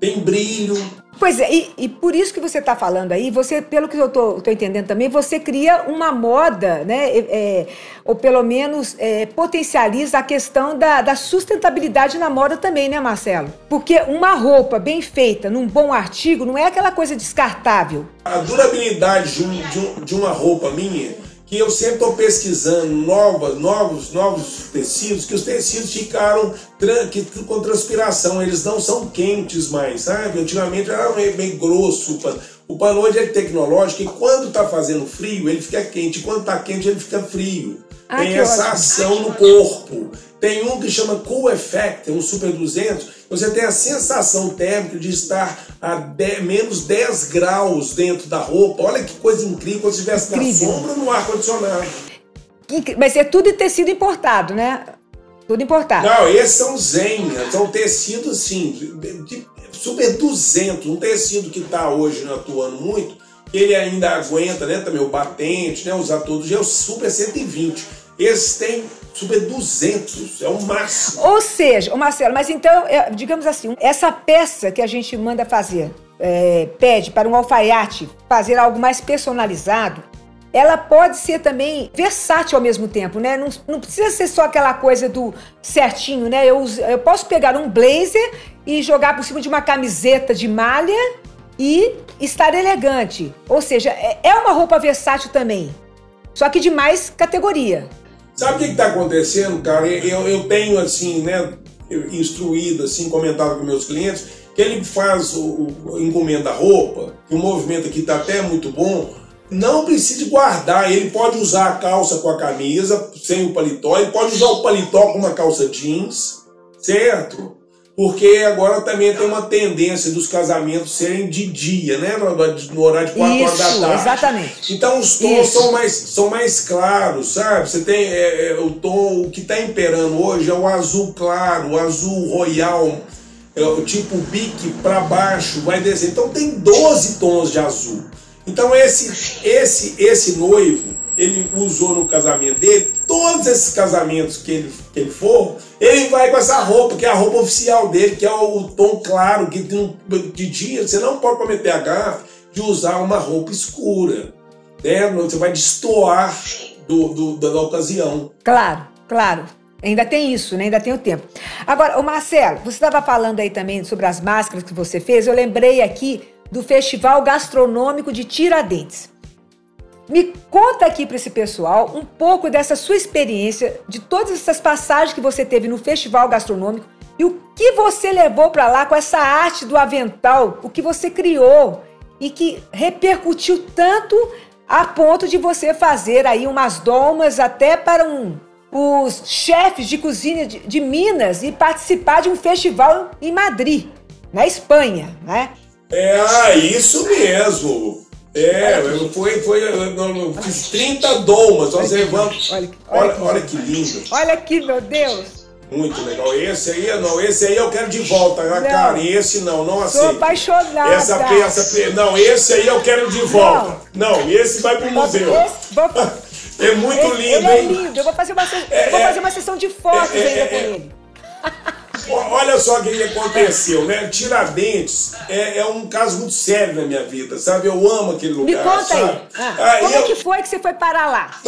Speaker 3: tem brilho.
Speaker 1: Pois é, e, e por isso que você está falando aí, você, pelo que eu estou entendendo também, você cria uma moda, né? É, ou pelo menos é, potencializa a questão da, da, sustentabilidade na moda também, né, Marcelo? Porque uma roupa bem feita, num bom artigo, não é aquela coisa descartável.
Speaker 3: A durabilidade de, um, de, um, de uma roupa minha que eu sempre estou pesquisando novas, novos, novos tecidos, que os tecidos ficaram que, com transpiração, eles não são quentes mais, sabe? Antigamente era meio, meio grosso o pano. O pano hoje é tecnológico e quando está fazendo frio, ele fica quente. Quando está quente, ele fica frio. Ah, Tem essa ótimo. ação no corpo. Tem um que chama Cool Effect, um Super 200. Você tem a sensação térmica de estar a 10, menos 10 graus dentro da roupa. Olha que coisa incrível quando estivesse na sombra no ar-condicionado.
Speaker 1: Mas é tudo tecido importado, né? Tudo importado.
Speaker 3: Não, esses são Zenha, são tecidos assim, de super 200, um tecido que está hoje atuando muito, ele ainda aguenta, né, também o batente, né, usar todos, é o super 120. Esses têm super 200, é o máximo.
Speaker 1: Ou seja, Marcelo, mas então, é, digamos assim, essa peça que a gente manda fazer, é, pede para um alfaiate fazer algo mais personalizado, ela pode ser também versátil ao mesmo tempo, né? Não, não precisa ser só aquela coisa do certinho, né? Eu, eu posso pegar um blazer e jogar por cima de uma camiseta de malha e estar elegante. Ou seja, é, é uma roupa versátil também, só que de mais categoria.
Speaker 3: Sabe o que está acontecendo, cara? Eu, eu tenho, assim, né, instruído, assim, comentado com meus clientes, que ele faz o, o encomenda roupa, que o movimento aqui está até muito bom, não precisa guardar, ele pode usar a calça com a camisa, sem o paletó, ele pode usar o paletó com uma calça jeans, certo? Porque agora também tem uma tendência dos casamentos serem de dia, né? No, no horário de 4 horas da tarde.
Speaker 1: Exatamente.
Speaker 3: Então os tons são mais, são mais claros, sabe? Você tem é, é, o tom, o que está imperando hoje é o azul claro, o azul royal, é, o tipo bique para baixo, vai descer. Então tem 12 tons de azul. Então esse, esse, esse noivo, ele usou no casamento dele, todos esses casamentos que ele, que ele for, ele vai com essa roupa, que é a roupa oficial dele, que é o, o tom claro, que de dia você não pode cometer a gafe de usar uma roupa escura. Né? Você vai destoar do, do, da, da ocasião.
Speaker 1: Claro, claro. Ainda tem isso, né? Ainda tem o tempo. Agora, o Marcelo, você estava falando aí também sobre as máscaras que você fez. Eu lembrei aqui do Festival Gastronômico de Tiradentes. Me conta aqui para esse pessoal um pouco dessa sua experiência, de todas essas passagens que você teve no festival gastronômico e o que você levou para lá com essa arte do avental, o que você criou e que repercutiu tanto a ponto de você fazer aí umas domas até para um, os chefes de cozinha de, de Minas e participar de um festival em Madrid, na Espanha, né?
Speaker 3: É, isso mesmo. É, foi, foi, eu fiz 30 domas. Olha, olha, olha, olha que lindo.
Speaker 1: Olha aqui, meu Deus.
Speaker 3: Muito legal. Esse aí, não, esse aí eu quero de volta, né, cara. Esse não, não aceito. Sou
Speaker 1: apaixonada.
Speaker 3: Essa peça, não, esse aí eu quero de volta. Não, não esse vai pro museu. Esse, vou... É muito lindo, ele,
Speaker 1: ele é lindo. Eu vou fazer uma, é, vou é, fazer uma sessão de fotos é, ainda é, com ele.
Speaker 3: Olha só o que aconteceu, né? Tiradentes é, é, um caso muito sério na minha vida, sabe? Eu amo aquele lugar.
Speaker 1: Me conta
Speaker 3: sabe?
Speaker 1: aí. Ah, como é que foi que você foi parar lá?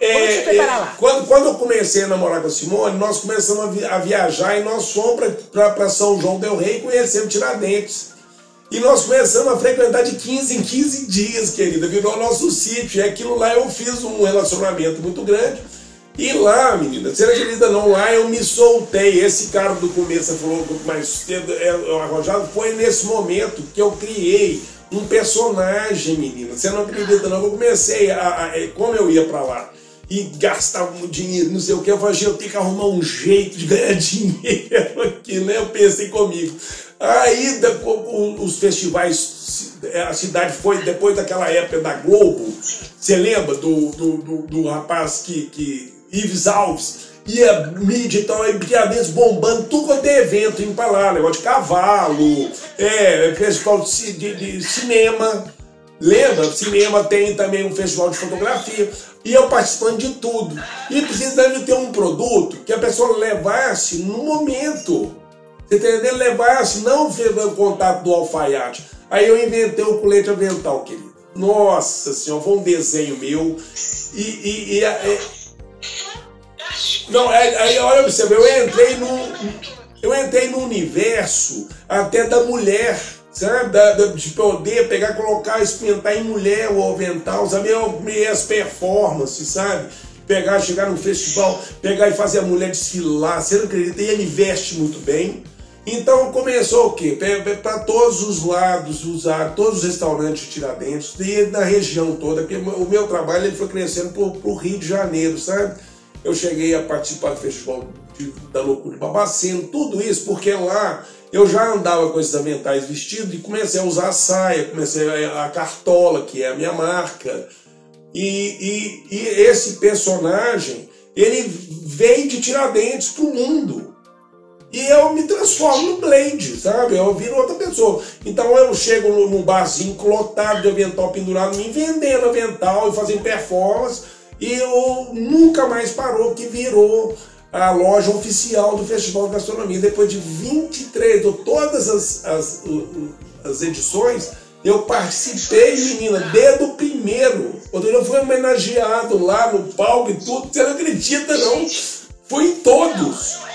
Speaker 3: É, foi parar lá? Quando, quando eu comecei a namorar com a Simone, nós começamos a, viajar e nós fomos para São João Del Rei conhecendo Tiradentes. E nós começamos a frequentar de 15 em 15 dias, querida. Virou nosso sítio. E aquilo lá eu fiz um relacionamento muito grande. E lá, menina, você não acredita não, lá eu me soltei. Esse cara do começo falou mais cedo, é, arrojado, foi nesse momento que eu criei um personagem, menina. Você não acredita não, eu comecei a, a, a como eu ia para lá e gastava dinheiro, não sei o que, eu falei, eu tenho que arrumar um jeito de ganhar dinheiro aqui, né? Eu pensei comigo. Aí os festivais, a cidade foi depois daquela época da Globo. Você lembra do, do, do, do rapaz que, que. Ives Alves? Ia mídia, então, aí Piadense bombando, tudo quanto é evento em lá, negócio de cavalo, é, festival de, de, de cinema. Lembra? Cinema tem também um festival de fotografia. E eu participando de tudo. E precisando ter um produto que a pessoa levasse no momento. Você entendeu? Levasse, não o contato do alfaiate. Aí eu inventei o colete avental, querido. Nossa senhora, foi um desenho meu. E. e, e, é, não, aí olha você, eu entrei no. Eu entrei no universo até da mulher, sabe? Da, da, de poder pegar, colocar, experimentar em mulher o avental, sabe? Minhas performances, sabe? Pegar, chegar no festival, pegar e fazer a mulher desfilar, você não acredita? E ele veste muito bem. Então começou o quê? Para todos os lados, usar todos os restaurantes de Tiradentes e região toda, porque o meu trabalho ele foi crescendo para o Rio de Janeiro, sabe? Eu cheguei a participar do Festival de, da Loucura de Babaceno, tudo isso porque lá eu já andava com esses aventais vestidos e comecei a usar a saia, comecei a, a cartola, que é a minha marca. E, e, e esse personagem, ele veio de Tiradentes para o mundo e eu me transformo no Blade, sabe? Eu viro outra pessoa. Então eu chego num barzinho lotado de avental pendurado mim, vendendo avental e fazendo performance, e eu nunca mais parou, que virou a loja oficial do Festival de Gastronomia. Depois de 23, ou todas as, as, as edições, eu participei, menina, desde o primeiro. Quando eu fui homenageado lá no palco e tudo, você não acredita, não? Fui em todos.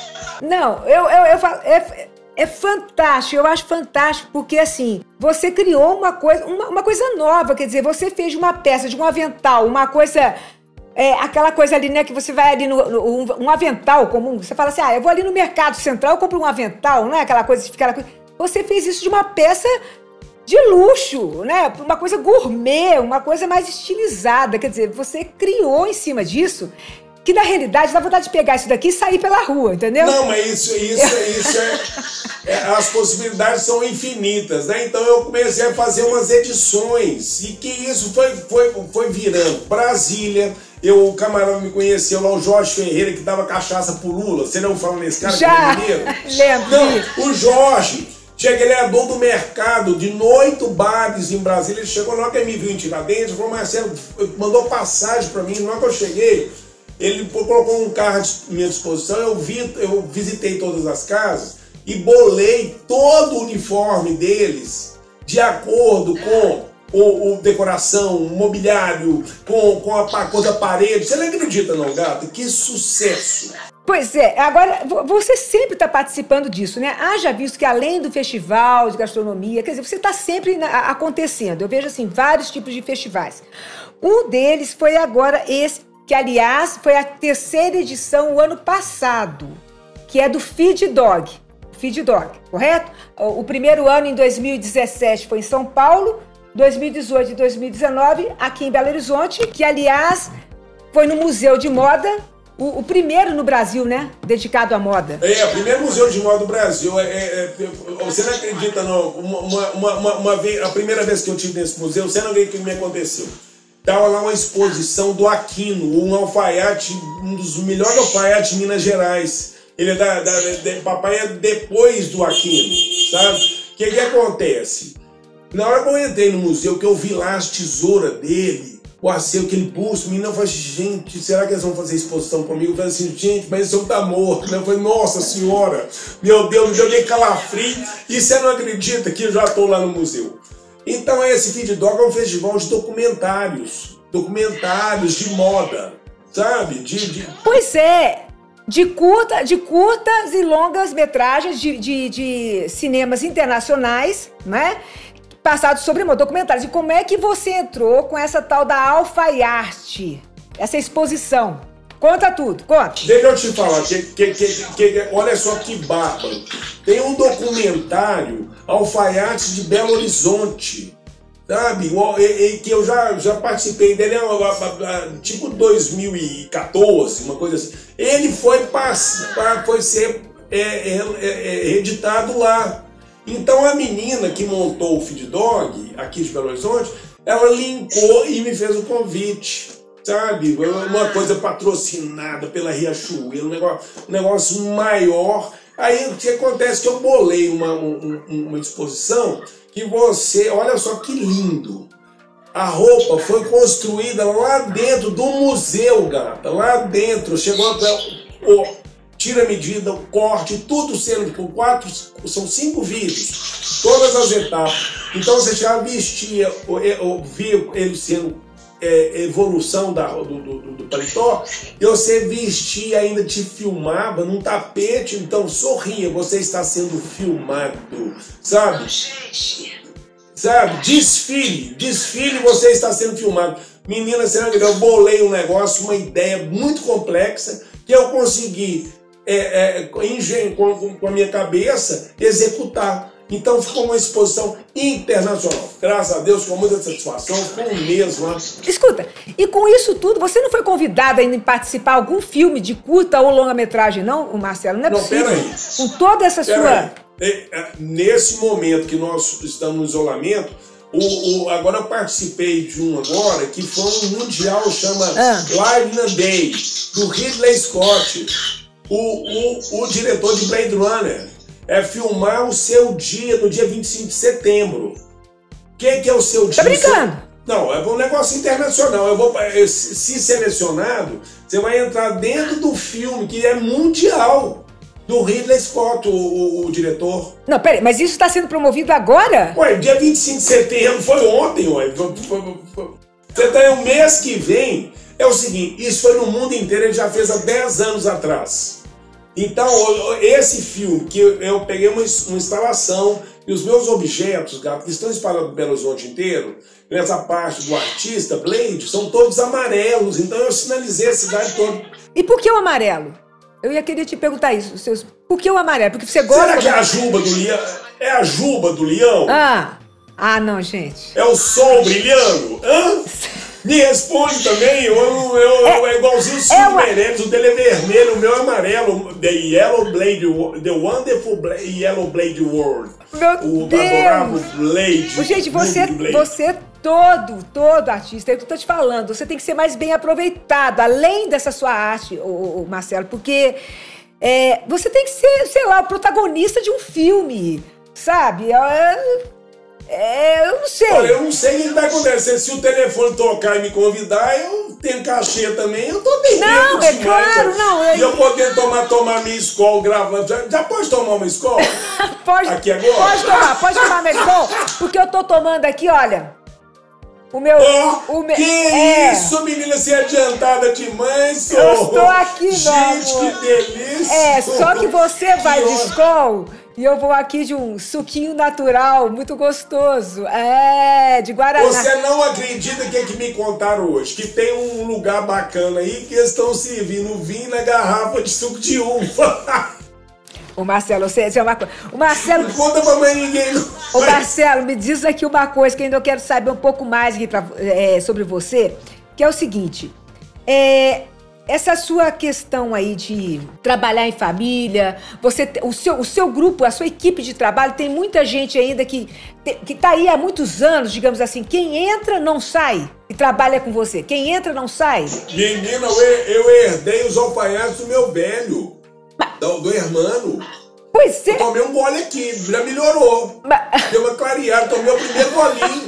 Speaker 1: Não, eu, eu, eu falo. É, é fantástico, eu acho fantástico, porque assim, você criou uma coisa, uma, uma coisa nova, quer dizer, você fez uma peça de um avental, uma coisa é, aquela coisa ali, né, que você vai ali no, no um, um, avental comum, você fala assim, ah, eu vou ali no mercado central, eu compro um avental, não é aquela coisa de ficar... Você fez isso de uma peça de luxo, né, uma coisa gourmet, uma coisa mais estilizada, quer dizer, você criou em cima disso que na realidade dá vontade de pegar isso daqui e sair pela rua, entendeu?
Speaker 3: Não, mas isso, isso, isso é, é, As possibilidades são infinitas, né? Então eu comecei a fazer umas edições e que isso foi, foi, foi virando. Brasília, eu, o camarada me conheceu lá, o Jorge Ferreira, que dava cachaça pro Lula. Você não fala nesse cara?
Speaker 1: Já, que é lembro.
Speaker 3: Não, o Jorge. Chega, ele é dono do mercado de oito bares em Brasília. Ele chegou lá que me viu em Tiradentes, falou, Marcelo, mandou passagem para mim. Na hora que eu cheguei, ele colocou um carro à minha disposição, eu, vi, eu visitei todas as casas e bolei todo o uniforme deles de acordo com o, o decoração, o mobiliário, com, com a cor da parede. Você não acredita não, gata? Que sucesso!
Speaker 1: Pois é, agora você sempre está participando disso, né? Haja visto que além do festival de gastronomia, quer dizer, você está sempre acontecendo. Eu vejo assim vários tipos de festivais. Um deles foi agora esse que aliás foi a terceira edição o ano passado, que é do Feed Dog. Feed Dog, correto? O primeiro ano em 2017 foi em São Paulo, 2018 e 2019 aqui em Belo Horizonte, que aliás foi no Museu de Moda, o, o, primeiro no Brasil, né? Dedicado à moda.
Speaker 3: É, o primeiro museu de moda do Brasil. É, é, é você não acredita, não? Uma, uma, uma, uma, vez, a primeira vez que eu tive nesse museu, você não vê o que me aconteceu. Estava lá uma exposição do Aquino, um alfaiate, um dos melhores alfaiates de Minas Gerais. Ele é da, da de, papai é depois do Aquino, sabe? O que, que acontece? Na hora que eu entrei no museu, que eu vi lá as tesouras dele, o acervo que ele busca, o menino falou assim, gente, será que eles vão fazer exposição comigo? Eu falei assim, gente, mas esse homem tá morto. Eu falei, nossa senhora, meu Deus, me joguei calafrio e você não acredita que eu já estou lá no museu. Então esse Feed é um festival de documentários, documentários de moda, sabe? De, de...
Speaker 1: Pois é, de, curta, de curtas e longas metragens de, de, de cinemas internacionais, né? Passados sobre documentários. E como é que você entrou com essa tal da alfaiate? Essa exposição? Conta tudo, conta.
Speaker 3: Deixa eu te falar, que, que, que, olha só que bárbaro. Tem um documentário, Alfaiates de Belo Horizonte, sabe? Que eu já, já participei dele, é tipo 2014, uma coisa assim. Ele foi, foi ser é, é, é, é, editado lá. Então a menina que montou o Feed Dog, aqui de Belo Horizonte, ela linkou e me fez o convite. Sabe? Uma coisa patrocinada pela Riachuelo, um negócio, um negócio maior. Aí o que acontece que eu bolei uma, uma, uma exposição que você, olha só que lindo. A roupa foi construída lá dentro do museu, gata. Lá dentro. Chegou até o tira a medida, o corte, tudo sendo por quatro, são cinco vídeos. Todas as etapas. Então você já vestia, ou, via ele sendo é, evolução da, do, do, do, paletó, e você vestia ainda te filmava num tapete, então sorria, você está sendo filmado, sabe? Sabe? Desfile, desfile, você está sendo filmado. Menina, eu bolei um negócio, uma ideia muito complexa, que eu consegui, é, é, com, com a minha cabeça, executar. Então ficou uma exposição internacional. Graças a Deus, com muita satisfação, ficou mesmo. Né?
Speaker 1: Escuta, e com isso tudo, você não foi convidado ainda em participar de algum filme de curta ou longa-metragem, não, Marcelo? Não é
Speaker 3: não,
Speaker 1: possível.
Speaker 3: Peraí.
Speaker 1: Com toda essa
Speaker 3: pera
Speaker 1: sua.
Speaker 3: É, é, nesse momento que nós estamos no isolamento, o, o, agora eu participei de um agora que foi um mundial, chama ah. Live na Day, do Ridley Scott, o, o, o diretor de Blade Runner é filmar o seu dia no dia 25 de setembro. O que, que é o seu dia?
Speaker 1: Tá brincando?
Speaker 3: Não, é um negócio internacional. Eu vou, se selecionado, você vai entrar dentro do filme que é mundial. Do Ridley Scott, o, o, o diretor.
Speaker 1: Não, peraí, mas isso está sendo promovido agora?
Speaker 3: Ué, dia 25 de setembro, foi ontem, ué. Você tá o mês que vem. É o seguinte, isso foi no mundo inteiro, ele já fez há 10 anos atrás. Então, esse filme, que eu peguei uma, instalação e os meus objetos, gato, que estão espalhados no Belo Horizonte inteiro, nessa parte do artista, Blade, são todos amarelos. Então, eu sinalizei a cidade toda.
Speaker 1: E por que o amarelo? Eu ia querer te perguntar isso. Seus... Por que o amarelo? Porque você gosta.
Speaker 3: Será que é a juba do leão? É a juba do leão?
Speaker 1: Ah. Ah, não, gente.
Speaker 3: É o sol brilhando? Hã? Me responde também, eu, eu, é, é igualzinho o Silver é o dele é vermelho, o meu é amarelo. The Yellow Blade, The Wonderful Blade, Yellow Blade World.
Speaker 1: Meu
Speaker 3: o
Speaker 1: Deus!
Speaker 3: Blade.
Speaker 1: Gente, você, Blade. você é todo, todo artista, é o que eu tô te falando, você tem que ser mais bem aproveitado, além dessa sua arte, o, Marcelo, porque é, você tem que ser, sei lá, o protagonista de um filme, sabe? É, é, eu não sei.
Speaker 3: Olha, eu não sei o que vai acontecer. Se o telefone tocar e me convidar, eu tenho cachê também, eu tô bem
Speaker 1: Não, é claro, não.
Speaker 3: É... E eu poder tomar, tomar minha escola gravando. Já, já pode tomar uma escola?
Speaker 1: pode.
Speaker 3: Aqui agora?
Speaker 1: Pode tomar, pode tomar minha escola. Porque eu tô tomando aqui, olha. O meu.
Speaker 3: Oh, o. Que é. isso, menina, se é adiantada demais,
Speaker 1: Eu estou aqui,
Speaker 3: Gente, que delícia!
Speaker 1: É, só que você vai de escola e eu vou aqui de um suquinho natural, muito gostoso. É, de Guaraná.
Speaker 3: Você não acredita que é que me contaram hoje? Que tem um lugar bacana aí que estão servindo vinho na garrafa de suco de uva.
Speaker 1: O Marcelo, você, você é uma coisa. O Marcelo.
Speaker 3: Não conta pra mãe ninguém.
Speaker 1: Ô, Marcelo, me diz aqui uma coisa que ainda eu quero saber um pouco mais aqui pra, é, sobre você, que é o seguinte. É, essa sua questão aí de trabalhar em família, você, o seu, o seu grupo, a sua equipe de trabalho, tem muita gente ainda que que está aí há muitos anos, digamos assim. Quem entra não sai e trabalha com você. Quem entra não sai.
Speaker 3: Menina, eu, eu herdei os alfaiates do meu velho, Mas... do, do irmão.
Speaker 1: Pois é.
Speaker 3: tomei um gole aqui, já melhorou. Mas... Deu uma clareada, tomei o primeiro golinho.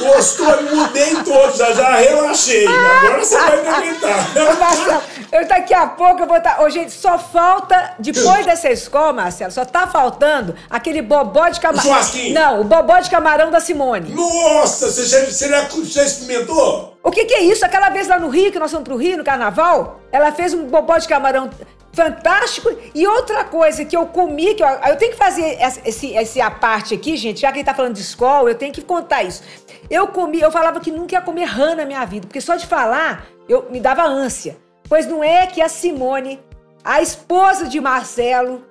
Speaker 3: Gostou, mudei todos, já, já relaxei. Agora você vai acreditar.
Speaker 1: Marcelo, Eu daqui a pouco eu vou estar. Tá... Ô, gente, só falta, depois dessa escola, Marcelo, só tá faltando aquele bobó de camarão.
Speaker 3: Churrasquinho.
Speaker 1: Não, o bobó de camarão da Simone.
Speaker 3: Nossa, você já, você já, já experimentou?
Speaker 1: O que, que é isso? Aquela vez lá no Rio, que nós fomos pro Rio, no carnaval, ela fez um bobó de camarão fantástico. E outra coisa que eu comi, que eu, eu tenho que fazer esse, esse a parte aqui, gente, já que ele tá falando de escola, eu tenho que contar isso. Eu comi, eu falava que nunca ia comer rã na minha vida, porque só de falar eu me dava ânsia. Pois não é que a Simone, a esposa de Marcelo,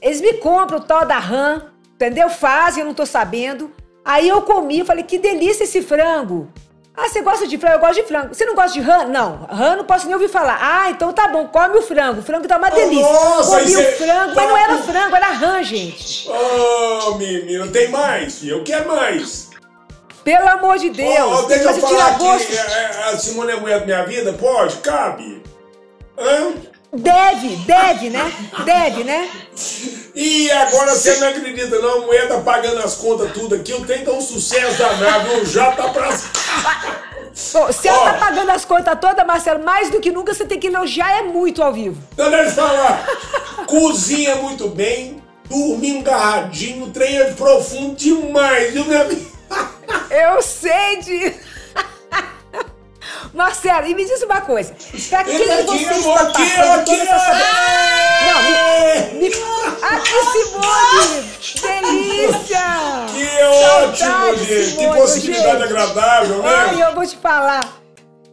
Speaker 1: eles me compram o tal da rã, entendeu? Fazem, eu não tô sabendo. Aí eu comi, falei, que delícia esse frango. Ah, você gosta de frango? Eu gosto de frango. Você não gosta de rã? Não, rã não posso nem ouvir falar. Ah, então tá bom, come o frango. O frango tá uma delícia.
Speaker 3: Nossa,
Speaker 1: Comi o frango, mas não era frango, era rã, gente.
Speaker 3: Oh, menino, tem mais. Eu quero mais.
Speaker 1: Pelo amor de Deus.
Speaker 3: Oh, deixa eu falar aqui, é, é, a Simone é mulher da minha vida? Pode? Cabe? Hã?
Speaker 1: Deve, deve, né? Deve, né?
Speaker 3: E agora você não acredita, não? A mulher tá pagando as contas tudo aqui. O trem tá um sucesso danado. Já tá pra.
Speaker 1: Bom, se ela oh. tá pagando as contas todas, Marcelo, mais do que nunca você tem que elogiar é muito ao vivo.
Speaker 3: Então deixa eu falar. Cozinha muito bem, dormir engarradinho, trem é profundo demais, viu, minha amiga?
Speaker 1: Eu sei disso. Marcelo, e me diz uma coisa. Pra quem
Speaker 3: aqui,
Speaker 1: você está
Speaker 3: aqui,
Speaker 1: passando
Speaker 3: aqui,
Speaker 1: toda essa Não, me, me... Aqui, Simone! Delícia!
Speaker 3: Que ótimo, gente! Simone, que possibilidade gente. agradável, né?
Speaker 1: Ai, eu vou te falar.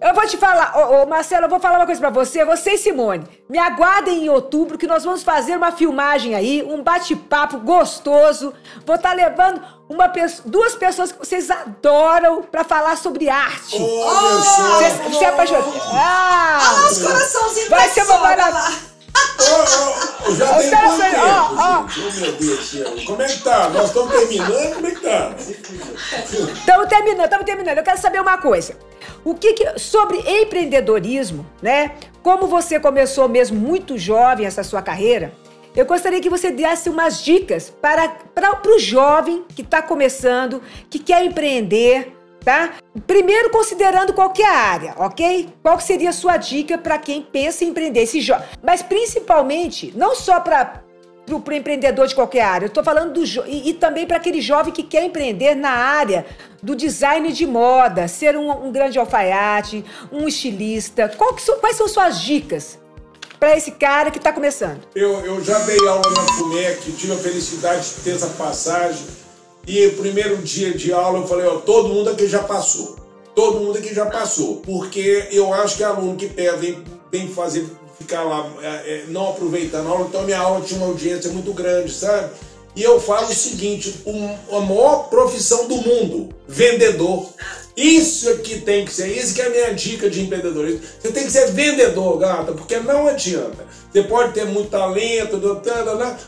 Speaker 1: Eu vou te falar, ô, ô, Marcelo, eu vou falar uma coisa pra você, você e Simone. Me aguardem em outubro que nós vamos fazer uma filmagem aí, um bate-papo gostoso. Vou estar tá levando uma duas pessoas que vocês adoram pra falar sobre arte.
Speaker 3: Olha só!
Speaker 1: Você, você é apaixonado.
Speaker 4: Ah! Olha os coraçãozinhos
Speaker 1: Vai ser uma maravilha.
Speaker 3: Oh, oh, já tem quanto tempo, oh, oh. oh, meu Deus do céu. Como é que tá? Nós estamos terminando? Como é que tá?
Speaker 1: Estamos terminando, estamos terminando. Eu quero saber uma coisa. O que, que sobre empreendedorismo, né? Como você começou mesmo muito jovem essa sua carreira, eu gostaria que você desse umas dicas para, para, para o jovem que está começando, que quer empreender, tá? Primeiro considerando qualquer área, ok? Qual seria a sua dica para quem pensa em empreender esse jovem? Mas principalmente, não só para o empreendedor de qualquer área, estou falando do e, e também para aquele jovem que quer empreender na área do design de moda, ser um, um grande alfaiate, um estilista. Que, quais são suas dicas para esse cara que está começando?
Speaker 3: Eu, eu já dei aula na FUMEC, tive a felicidade de ter essa passagem. E o primeiro dia de aula eu falei, ó, todo mundo aqui já passou. Todo mundo aqui já passou. Porque eu acho que aluno que pega, vem, vem fazer, ficar lá, é, é, não aproveitando a aula, então minha aula tinha uma audiência muito grande, sabe? E eu falo o seguinte: um, a maior profissão do mundo, vendedor. Isso que tem que ser, isso que é a minha dica de empreendedorismo. Você tem que ser vendedor, gata, porque não adianta. Você pode ter muito talento,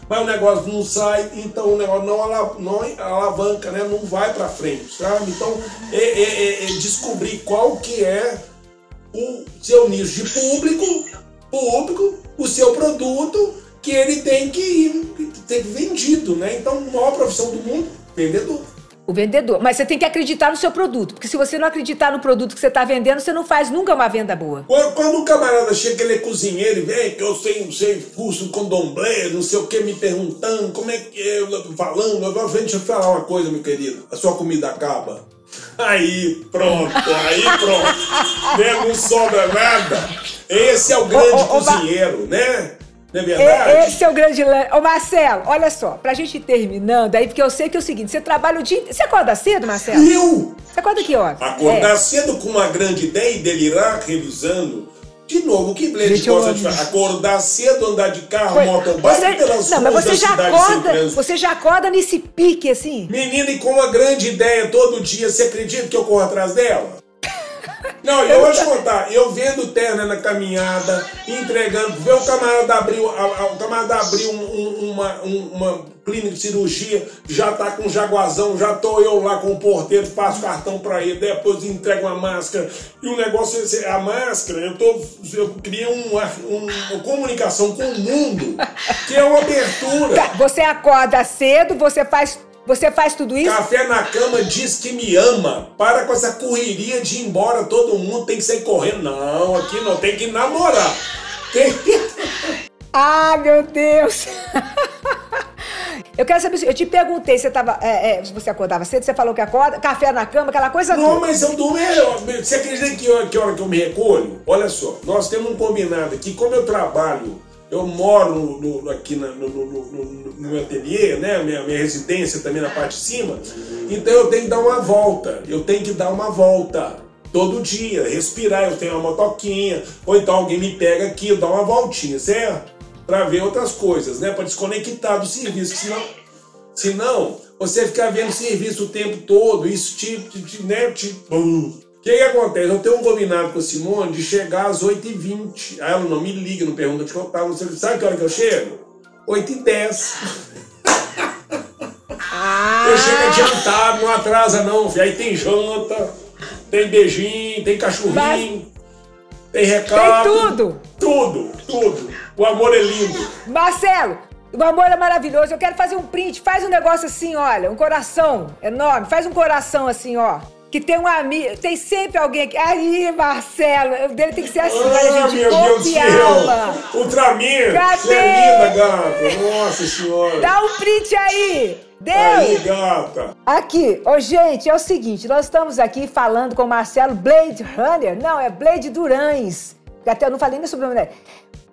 Speaker 3: mas o negócio não sai, então o negócio não, não alavanca, né? não vai para frente, sabe? Então, é, é, é, é descobrir qual que é o seu nicho de público, público, o seu produto que ele tem que ir, tem vendido, né? Então, a maior profissão do mundo, vendedor.
Speaker 1: O vendedor. Mas você tem que acreditar no seu produto. Porque se você não acreditar no produto que você está vendendo, você não faz nunca uma venda boa.
Speaker 3: Quando, um camarada chega, ele é cozinheiro e vem, que eu sei, não sei, curso com domblé, não sei o que, me perguntando como é que é, falando. Eu, deixa eu falar uma coisa, meu querido. A sua comida acaba. Aí, pronto, aí pronto. né? Não sobra nada. Esse é o grande ô, ô, cozinheiro, ô, né? Não é verdade?
Speaker 1: Esse é o grande lance. Ô, Marcelo, olha só, pra gente ir terminando aí, porque eu sei que é o seguinte: você trabalha o dia Você acorda cedo, Marcelo?
Speaker 3: Eu?
Speaker 1: Você acorda que hora?
Speaker 3: Acordar é. cedo com uma grande ideia e delirar revisando. De novo, o que Blade gosta de fazer? Acordar cedo, andar de carro, Foi, motobike você, pelas
Speaker 1: Não, mas você já acorda, você já acorda nesse pique assim?
Speaker 3: Menina, e com uma grande ideia todo dia, você acredita que eu corro atrás dela? Não, eu vou te contar, eu vendo terna na caminhada, entregando, vê o camarada abrir, o camarada abrir um, um, uma, um, uma clínica de cirurgia, já tá com jaguazão, já tô eu lá com o porteiro, passo cartão para ele, depois entrego uma máscara. E o negócio, a máscara, eu, tô, eu criei uma, uma comunicação com o mundo, que é uma abertura. Tá,
Speaker 1: você acorda cedo, você faz você faz tudo isso?
Speaker 3: Café na cama diz que me ama. Para com essa correria de ir embora, todo mundo tem que sair correndo. Não, aqui não tem que namorar.
Speaker 1: ah, meu Deus! Eu quero saber, eu te perguntei, você tava, é, é, você acordava cedo, você falou que acorda, café na cama, aquela coisa
Speaker 3: Não, toda. mas eu durmo, é, você acredita que hora, que hora que eu me recolho? Olha só, nós temos um combinado aqui, como eu trabalho, eu moro no, no, aqui na, no, no, meu ateliê, né, minha, minha residência também na parte de cima, então eu tenho que dar uma volta, eu tenho que dar uma volta todo dia, respirar, eu tenho uma motoquinha, ou então alguém me pega aqui, eu dou uma voltinha, certo? Para ver outras coisas, né? Para desconectar do serviço, senão, senão você ficar vendo serviço o tempo todo, isso te, te, te né? Te, O que, que acontece? Eu tenho um combinado com a Simone de chegar às 8h20. Aí ela não me liga, não pergunta de contar. Você sabe que hora que eu chego? 8h10. Ah. Eu chego adiantado, não atrasa não, filho. Aí tem janta, tem beijinho, tem cachorrinho, Mas... tem recado.
Speaker 1: Tem tudo!
Speaker 3: Tudo, tudo. O amor é lindo.
Speaker 1: Marcelo, o amor é maravilhoso. Eu quero fazer um print. Faz um negócio assim, olha, um coração enorme. Faz um coração assim, ó. Que tem um amigo, tem sempre alguém aqui. Aí, Marcelo, o dele tem que ser assim, ah, a gente meu Deus do céu!
Speaker 3: Ultraman! Cadê? Você é linda, gata! Nossa senhora!
Speaker 1: Dá um print aí! Deu!
Speaker 3: Aí, gata!
Speaker 1: Aqui, ô gente, é o seguinte, nós estamos aqui falando com o Marcelo Blade Runner. Não, é Blade Durães. Até eu não falei nem sobre o nome dele.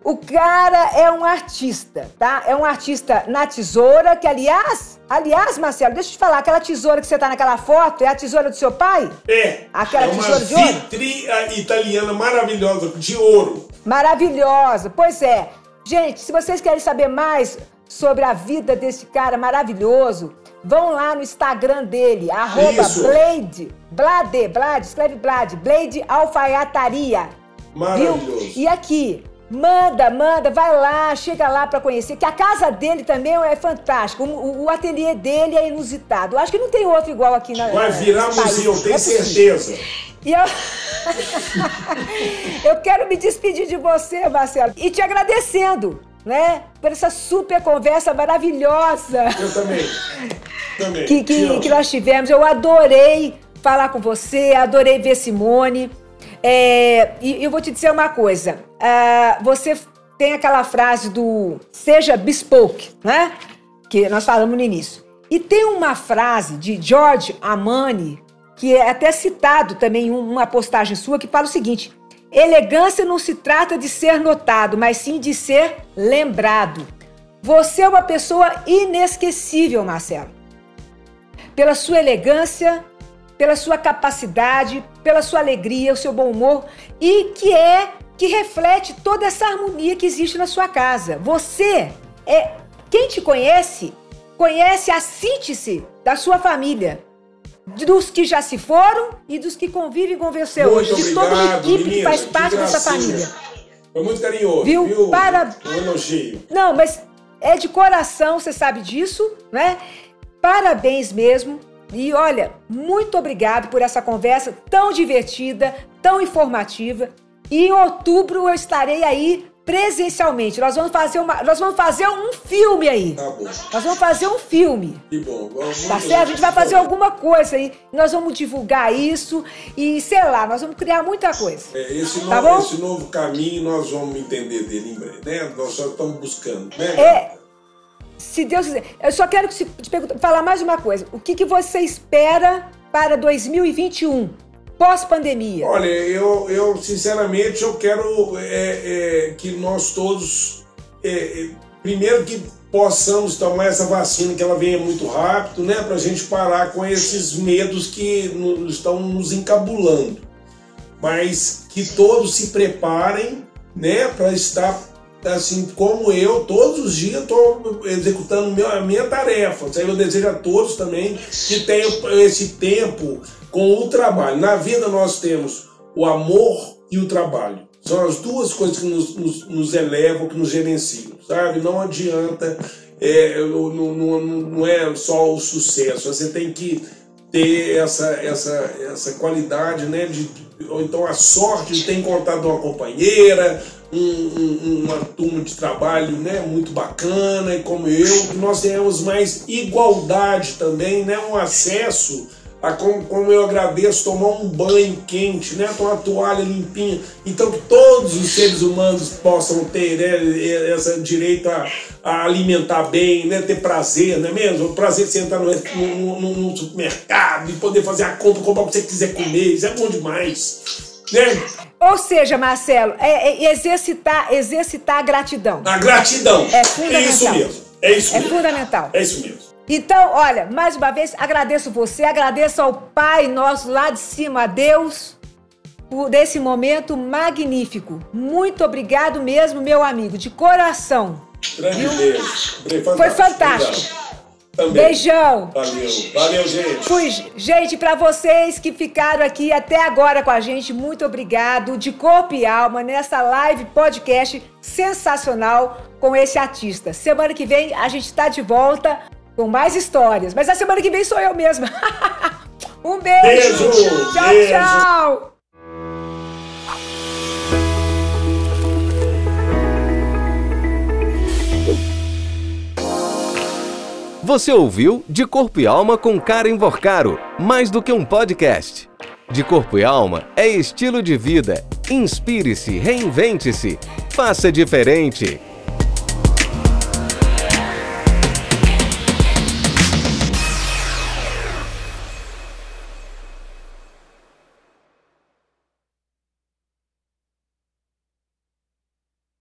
Speaker 1: O cara é um artista, tá? É um artista na tesoura, que aliás, aliás, Marcelo, deixa eu te falar, aquela tesoura que você tá naquela foto é a tesoura do seu pai?
Speaker 3: É.
Speaker 1: Aquela
Speaker 3: é
Speaker 1: tesoura de ouro?
Speaker 3: Vitria italiana maravilhosa, de ouro.
Speaker 1: Maravilhosa, pois é. Gente, se vocês querem saber mais sobre a vida desse cara maravilhoso, vão lá no Instagram dele, arroba Blade, Blade, Blade, escreve Blade, Blade Alfaiataria.
Speaker 3: Maravilhoso.
Speaker 1: Viu? E aqui, Manda, manda, vai lá, chega lá para conhecer, que a casa dele também é fantástica. O, o, ateliê dele é inusitado. Acho que não tem outro igual aqui na
Speaker 3: Vai virar museu, tenho é certeza.
Speaker 1: E eu... eu quero me despedir de você, Marcelo, e te agradecendo, né, por essa super conversa maravilhosa.
Speaker 3: Eu também. também.
Speaker 1: Que, que, que nós tivemos. Eu adorei falar com você, adorei ver Simone. É, e eu vou te dizer uma coisa. Uh, você tem aquela frase do seja bespoke, né? Que nós falamos no início. E tem uma frase de George Amani, que é até citado também em uma postagem sua, que fala o seguinte: elegância não se trata de ser notado, mas sim de ser lembrado. Você é uma pessoa inesquecível, Marcelo. Pela sua elegância, pela sua capacidade, pela sua alegria, o seu bom humor e que é que reflete toda essa harmonia que existe na sua casa. Você é quem te conhece, conhece a síntese da sua família. Dos que já se foram e dos que convivem com você hoje.
Speaker 3: De
Speaker 1: toda
Speaker 3: a
Speaker 1: equipe que faz parte dessa família.
Speaker 3: Foi muito carinhoso.
Speaker 1: Viu?
Speaker 3: viu?
Speaker 1: Para...
Speaker 3: Um elogio.
Speaker 1: Não, mas é de coração, você sabe disso, né? Parabéns mesmo. E olha, muito obrigado por essa conversa tão divertida, tão informativa. E em outubro eu estarei aí presencialmente. Nós vamos fazer uma, nós vamos fazer um filme aí.
Speaker 3: Tá bom.
Speaker 1: Nós vamos fazer um filme.
Speaker 3: Que bom. Vamos,
Speaker 1: tá certo? A gente vai fazer alguma coisa aí. Nós vamos divulgar isso e sei lá, nós vamos criar muita coisa.
Speaker 3: É, esse, tá novo, esse novo caminho nós vamos entender dele em breve, né? Nós só estamos buscando, né?
Speaker 1: É, se Deus quiser. Eu só quero te perguntar, falar mais uma coisa. O que, que você espera para 2021? Pós-pandemia.
Speaker 3: Olha, eu, eu sinceramente eu quero é, é, que nós todos, é, é primeiro que possamos tomar essa vacina, que ela venha muito rápido, né, para a gente parar com esses medos que estão nos encabulando. Mas que todos se preparem, né, para estar assim como eu, todos os dias estou executando meu, a minha tarefa. Eu desejo a todos também que tenham esse tempo com o trabalho. Na vida nós temos o amor e o trabalho. São as duas coisas que nos, nos, nos elevam, que nos gerenciam, sabe? Não adianta, é, não, não, não é só o sucesso, você tem que ter essa, essa, essa qualidade, né? De, ou então a sorte de ter encontrado uma companheira, um, um, uma turma de trabalho né, muito bacana, e como eu, que nós tenhamos mais igualdade também, né, um acesso a como, como eu agradeço tomar um banho quente, né? Com uma toalha limpinha. Então que todos os seres humanos possam ter né, essa direito a, a, alimentar bem, né? Ter prazer, não é mesmo? O prazer de você entrar no, no, no, no supermercado e poder fazer a compra, comprar o que você quiser comer, isso é bom demais. Né?
Speaker 1: Ou seja, Marcelo, é, é exercitar, exercitar a gratidão.
Speaker 3: A gratidão.
Speaker 1: É fundamental.
Speaker 3: É isso mesmo. É isso
Speaker 1: é
Speaker 3: mesmo.
Speaker 1: fundamental.
Speaker 3: É isso mesmo.
Speaker 1: Então, olha, mais uma vez, agradeço você, agradeço ao Pai nosso lá de cima, a Deus, por esse momento magnífico. Muito obrigado mesmo, meu amigo, de coração.
Speaker 3: Grande beijo. Foi fantástico.
Speaker 1: Foi fantástico.
Speaker 3: Também.
Speaker 1: Beijão.
Speaker 3: Valeu. Valeu, gente.
Speaker 1: Fui, gente, para vocês que ficaram aqui até agora com a gente, muito obrigado de corpo e alma nessa live podcast sensacional com esse artista. Semana que vem a gente está de volta com mais histórias. Mas a semana que vem sou eu mesma. um beijo.
Speaker 3: Beijo.
Speaker 1: Tchau,
Speaker 3: beijo.
Speaker 1: tchau.
Speaker 2: Você ouviu De Corpo e Alma com Karen Vorcaro, mais do que um podcast. De Corpo e Alma é estilo de vida. Inspire-se, reinvente-se, faça diferente.